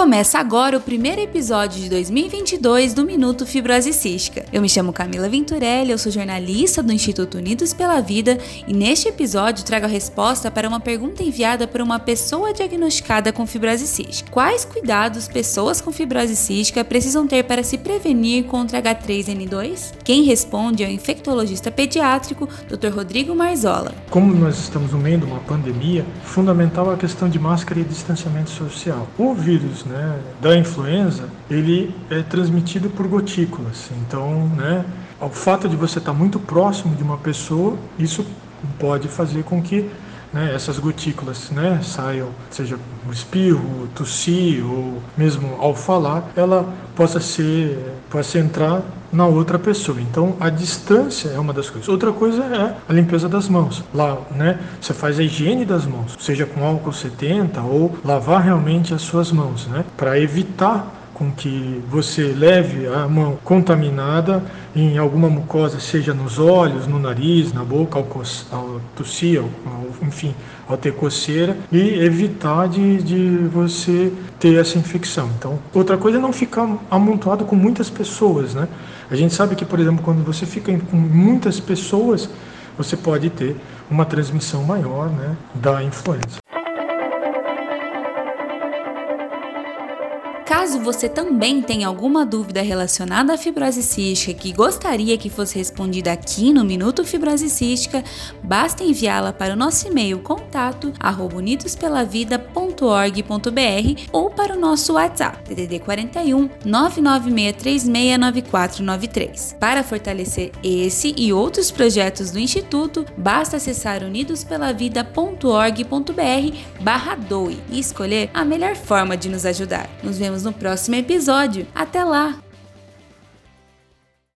Começa agora o primeiro episódio de 2022 do Minuto Fibrose Cística. Eu me chamo Camila Venturelli, eu sou jornalista do Instituto Unidos pela Vida e neste episódio trago a resposta para uma pergunta enviada por uma pessoa diagnosticada com fibrose cística. Quais cuidados pessoas com fibrose cística precisam ter para se prevenir contra H3N2? Quem responde é o infectologista pediátrico Dr. Rodrigo Marzola. Como nós estamos no meio de uma pandemia, fundamental a questão de máscara e distanciamento social. O vírus né, da influenza, ele é transmitido por gotículas. Então, né, o fato de você estar muito próximo de uma pessoa, isso pode fazer com que né, essas gotículas né, saiam, seja o espirro, tossir ou mesmo ao falar, ela possa ser, possa entrar na outra pessoa. Então a distância é uma das coisas. Outra coisa é a limpeza das mãos. Lá, né, você faz a higiene das mãos, seja com álcool 70 ou lavar realmente as suas mãos, né, para evitar com que você leve a mão contaminada em alguma mucosa, seja nos olhos, no nariz, na boca, ao, ao tossir, ao, enfim, ao ter coceira, e evitar de, de você ter essa infecção. Então, outra coisa é não ficar amontoado com muitas pessoas, né? A gente sabe que, por exemplo, quando você fica com muitas pessoas, você pode ter uma transmissão maior né, da influenza. Caso você também tenha alguma dúvida relacionada à fibrose cística que gostaria que fosse respondida aqui no Minuto Fibrose Cística, basta enviá-la para o nosso e-mail contato unidospelavida.org.br ou para o nosso WhatsApp DDD 41 996369493. Para fortalecer esse e outros projetos do Instituto, basta acessar unidospelavida.org.br/doe e escolher a melhor forma de nos ajudar. Nos vemos no próximo episódio. Até lá!